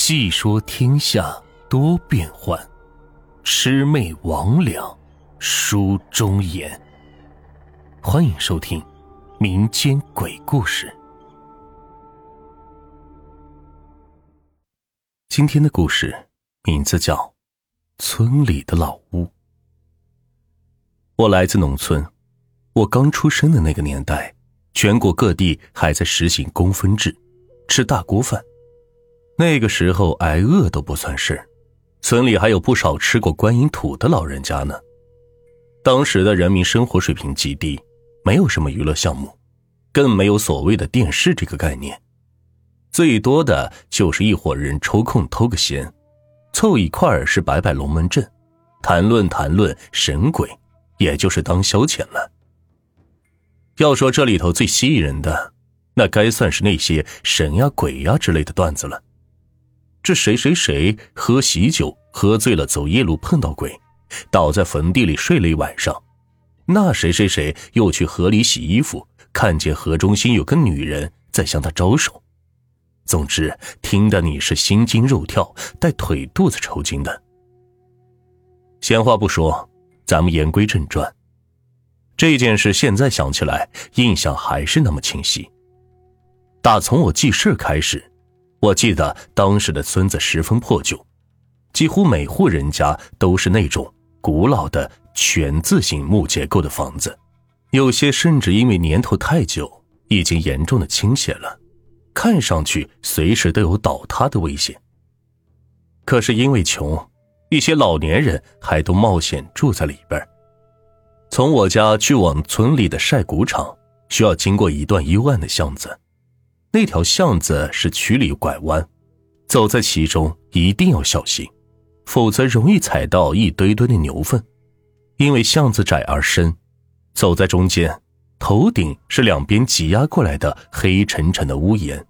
细说天下多变幻，魑魅魍魉书中言。欢迎收听民间鬼故事。今天的故事名字叫《村里的老屋》。我来自农村，我刚出生的那个年代，全国各地还在实行公分制，吃大锅饭。那个时候挨饿都不算事村里还有不少吃过观音土的老人家呢。当时的人民生活水平极低，没有什么娱乐项目，更没有所谓的电视这个概念，最多的就是一伙人抽空偷个闲，凑一块儿是摆摆龙门阵，谈论谈论神鬼，也就是当消遣了。要说这里头最吸引人的，那该算是那些神呀鬼呀之类的段子了。是谁谁谁喝喜酒喝醉了走夜路碰到鬼，倒在坟地里睡了一晚上。那谁谁谁又去河里洗衣服，看见河中心有个女人在向他招手。总之，听得你是心惊肉跳，带腿肚子抽筋的。闲话不说，咱们言归正传。这件事现在想起来，印象还是那么清晰。打从我记事开始。我记得当时的村子十分破旧，几乎每户人家都是那种古老的全字形木结构的房子，有些甚至因为年头太久，已经严重的倾斜了，看上去随时都有倒塌的危险。可是因为穷，一些老年人还都冒险住在里边。从我家去往村里的晒谷场，需要经过一段幽暗的巷子。那条巷子是曲里拐弯，走在其中一定要小心，否则容易踩到一堆堆的牛粪。因为巷子窄而深，走在中间，头顶是两边挤压过来的黑沉沉的屋檐。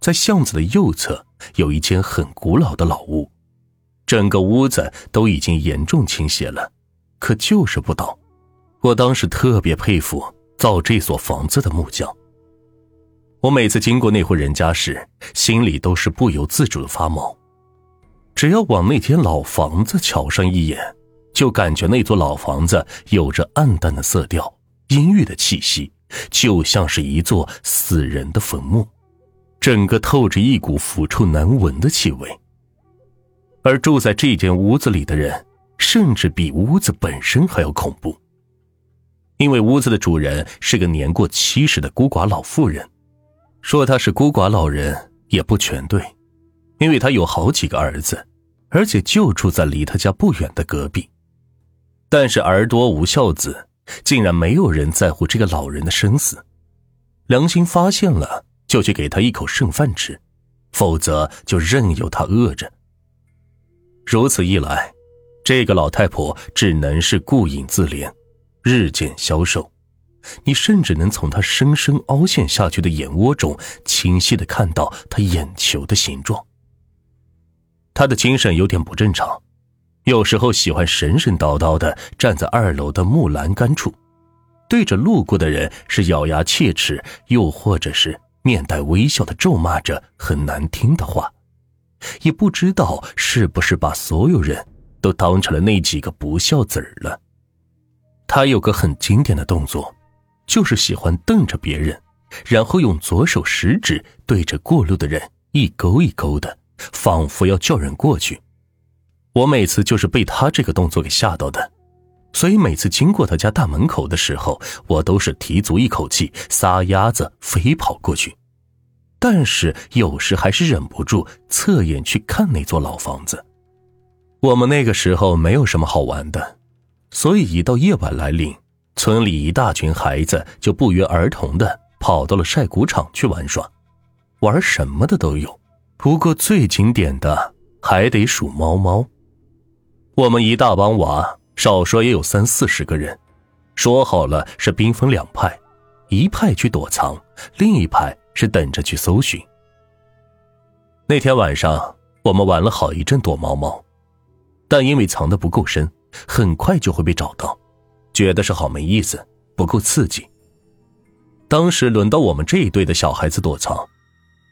在巷子的右侧有一间很古老的老屋，整个屋子都已经严重倾斜了，可就是不倒。我当时特别佩服造这所房子的木匠。我每次经过那户人家时，心里都是不由自主的发毛。只要往那间老房子瞧上一眼，就感觉那座老房子有着暗淡的色调、阴郁的气息，就像是一座死人的坟墓，整个透着一股腐臭难闻的气味。而住在这间屋子里的人，甚至比屋子本身还要恐怖，因为屋子的主人是个年过七十的孤寡老妇人。说他是孤寡老人也不全对，因为他有好几个儿子，而且就住在离他家不远的隔壁。但是儿多无孝子，竟然没有人在乎这个老人的生死。良心发现了，就去给他一口剩饭吃，否则就任由他饿着。如此一来，这个老太婆只能是顾影自怜，日渐消瘦。你甚至能从他深深凹陷下去的眼窝中，清晰的看到他眼球的形状。他的精神有点不正常，有时候喜欢神神叨叨的站在二楼的木栏杆处，对着路过的人是咬牙切齿，又或者是面带微笑的咒骂着很难听的话，也不知道是不是把所有人都当成了那几个不孝子儿了。他有个很经典的动作。就是喜欢瞪着别人，然后用左手食指对着过路的人一勾一勾的，仿佛要叫人过去。我每次就是被他这个动作给吓到的，所以每次经过他家大门口的时候，我都是提足一口气，撒丫子飞跑过去。但是有时还是忍不住侧眼去看那座老房子。我们那个时候没有什么好玩的，所以一到夜晚来临。村里一大群孩子就不约而同的跑到了晒谷场去玩耍，玩什么的都有，不过最经典的还得数猫猫。我们一大帮娃，少说也有三四十个人，说好了是兵分两派，一派去躲藏，另一派是等着去搜寻。那天晚上，我们玩了好一阵躲猫猫，但因为藏的不够深，很快就会被找到。觉得是好没意思，不够刺激。当时轮到我们这一队的小孩子躲藏，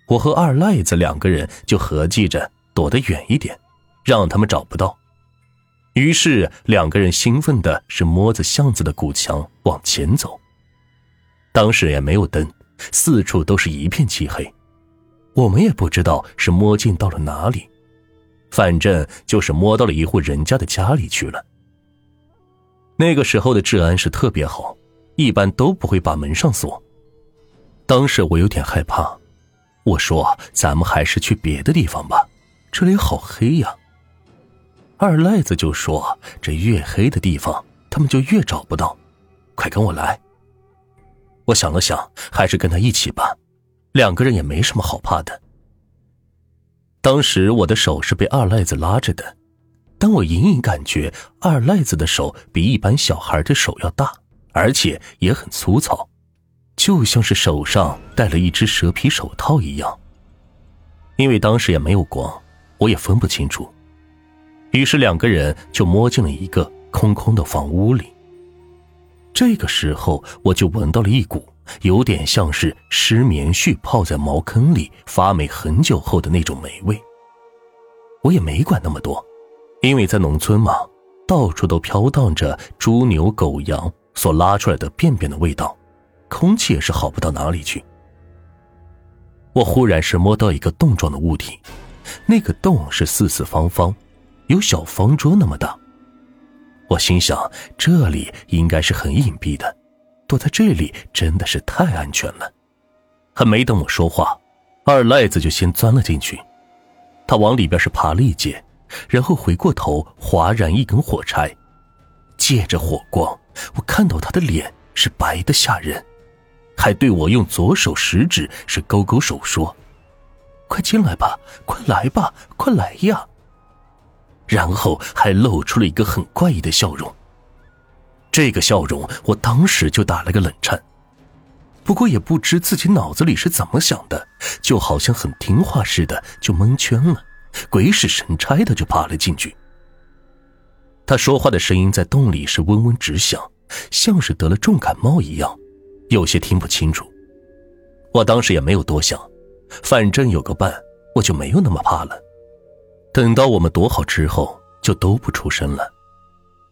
我和二赖子两个人就合计着躲得远一点，让他们找不到。于是两个人兴奋的是摸着巷子的古墙往前走。当时也没有灯，四处都是一片漆黑，我们也不知道是摸进到了哪里，反正就是摸到了一户人家的家里去了。那个时候的治安是特别好，一般都不会把门上锁。当时我有点害怕。我说：“咱们还是去别的地方吧，这里好黑呀。”二赖子就说：“这越黑的地方，他们就越找不到，快跟我来。”我想了想，还是跟他一起吧，两个人也没什么好怕的。当时我的手是被二赖子拉着的，但我隐隐感觉二赖子的手比一般小孩的手要大，而且也很粗糙。就像是手上戴了一只蛇皮手套一样。因为当时也没有光，我也分不清楚。于是两个人就摸进了一个空空的房屋里。这个时候，我就闻到了一股有点像是湿棉絮泡在茅坑里发霉很久后的那种霉味。我也没管那么多，因为在农村嘛，到处都飘荡着猪牛狗羊所拉出来的便便的味道。空气也是好不到哪里去。我忽然是摸到一个洞状的物体，那个洞是四四方方，有小方桌那么大。我心想，这里应该是很隐蔽的，躲在这里真的是太安全了。还没等我说话，二赖子就先钻了进去。他往里边是爬了一截，然后回过头划燃一根火柴，借着火光，我看到他的脸是白的吓人。还对我用左手食指是勾勾手说：“快进来吧，快来吧，快来呀！”然后还露出了一个很怪异的笑容。这个笑容，我当时就打了个冷颤。不过也不知自己脑子里是怎么想的，就好像很听话似的，就蒙圈了，鬼使神差的就爬了进去。他说话的声音在洞里是嗡嗡直响，像是得了重感冒一样。有些听不清楚，我当时也没有多想，反正有个伴，我就没有那么怕了。等到我们躲好之后，就都不出声了，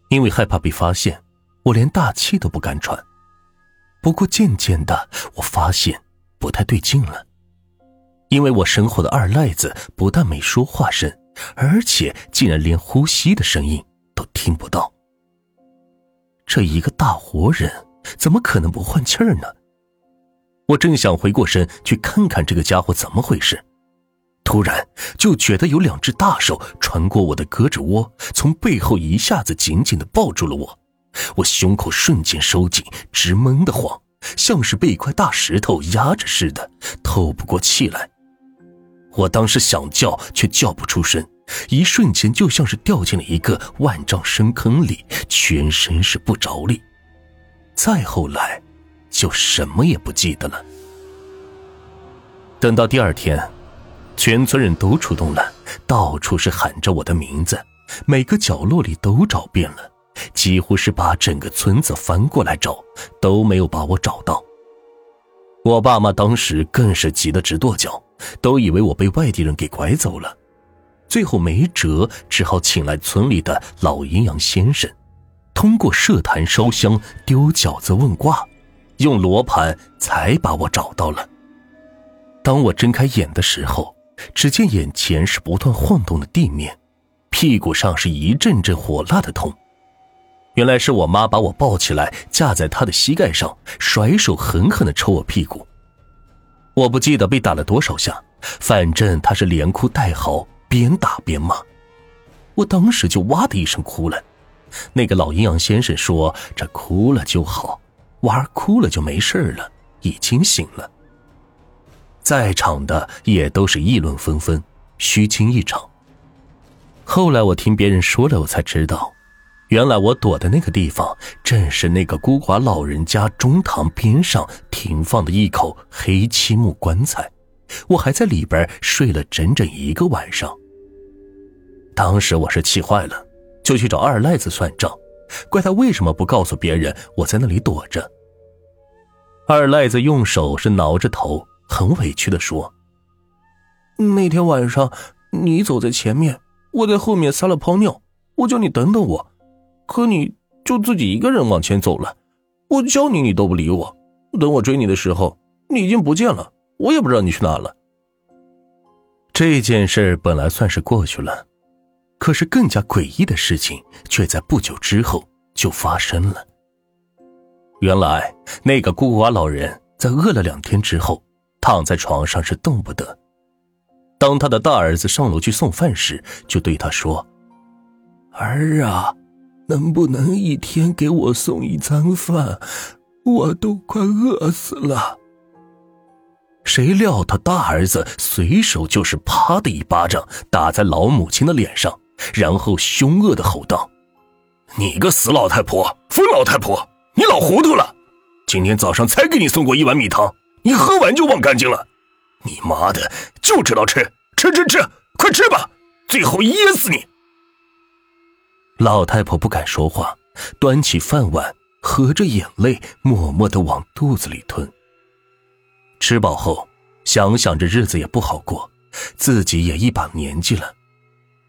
因为害怕被发现，我连大气都不敢喘。不过渐渐的，我发现不太对劲了，因为我身后的二赖子不但没说话声，而且竟然连呼吸的声音都听不到。这一个大活人。怎么可能不换气儿呢？我正想回过身去看看这个家伙怎么回事，突然就觉得有两只大手穿过我的胳肢窝，从背后一下子紧紧的抱住了我，我胸口瞬间收紧，直闷得慌，像是被一块大石头压着似的，透不过气来。我当时想叫，却叫不出声，一瞬间就像是掉进了一个万丈深坑里，全身是不着力。再后来，就什么也不记得了。等到第二天，全村人都出动了，到处是喊着我的名字，每个角落里都找遍了，几乎是把整个村子翻过来找，都没有把我找到。我爸妈当时更是急得直跺脚，都以为我被外地人给拐走了。最后没辙，只好请来村里的老阴阳先生。通过设坛烧香、丢饺子、问卦，用罗盘才把我找到了。当我睁开眼的时候，只见眼前是不断晃动的地面，屁股上是一阵阵火辣的痛。原来是我妈把我抱起来架在她的膝盖上，甩手狠狠的抽我屁股。我不记得被打了多少下，反正她是连哭带嚎，边打边骂。我当时就哇的一声哭了。那个老阴阳先生说：“这哭了就好，娃儿哭了就没事了，已经醒了。”在场的也都是议论纷纷，虚惊一场。后来我听别人说了，我才知道，原来我躲的那个地方正是那个孤寡老人家中堂边上停放的一口黑漆木棺材，我还在里边睡了整整一个晚上。当时我是气坏了。就去找二赖子算账，怪他为什么不告诉别人我在那里躲着。二赖子用手是挠着头，很委屈的说：“那天晚上你走在前面，我在后面撒了泡尿，我叫你等等我，可你就自己一个人往前走了，我叫你你都不理我，等我追你的时候，你已经不见了，我也不知道你去哪了。这件事本来算是过去了，可是更加诡异的事情却在不久之后就发生了。原来那个孤寡老人在饿了两天之后，躺在床上是动不得。当他的大儿子上楼去送饭时，就对他说：“儿啊，能不能一天给我送一餐饭？我都快饿死了。”谁料他大儿子随手就是啪的一巴掌打在老母亲的脸上，然后凶恶的吼道：“你个死老太婆，疯老太婆，你老糊涂了！今天早上才给你送过一碗米汤，你喝完就忘干净了。你妈的，就知道吃吃吃吃，快吃吧，最后噎死你！”老太婆不敢说话，端起饭碗，合着眼泪，默默的往肚子里吞。吃饱后，想想这日子也不好过，自己也一把年纪了，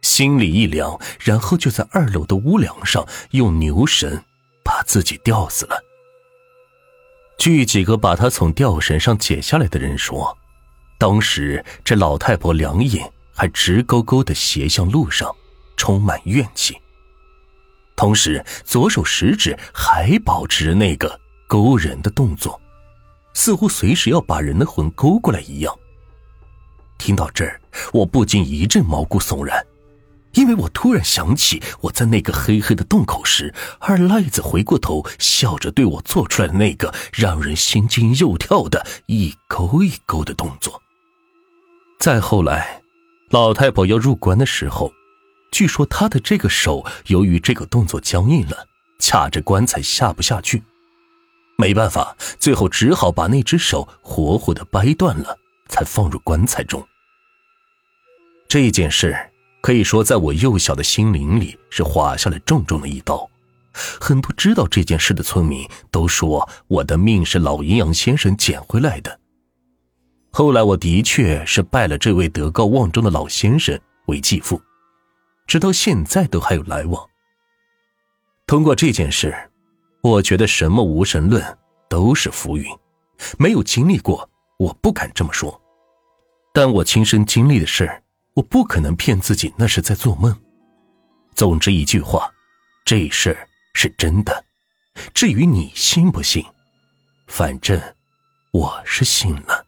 心里一凉，然后就在二楼的屋梁上用牛绳把自己吊死了。据几个把他从吊绳上解下来的人说，当时这老太婆两眼还直勾勾的斜向路上，充满怨气，同时左手食指还保持着那个勾人的动作。似乎随时要把人的魂勾过来一样。听到这儿，我不禁一阵毛骨悚然，因为我突然想起我在那个黑黑的洞口时，二赖子回过头笑着对我做出来的那个让人心惊肉跳的一勾一勾的动作。再后来，老太婆要入棺的时候，据说他的这个手由于这个动作僵硬了，卡着棺材下不下去。没办法，最后只好把那只手活活的掰断了，才放入棺材中。这件事可以说在我幼小的心灵里是划下了重重的一刀。很多知道这件事的村民都说我的命是老阴阳先生捡回来的。后来我的确是拜了这位德高望重的老先生为继父，直到现在都还有来往。通过这件事。我觉得什么无神论都是浮云，没有经历过，我不敢这么说。但我亲身经历的事我不可能骗自己那是在做梦。总之一句话，这事是真的。至于你信不信，反正我是信了。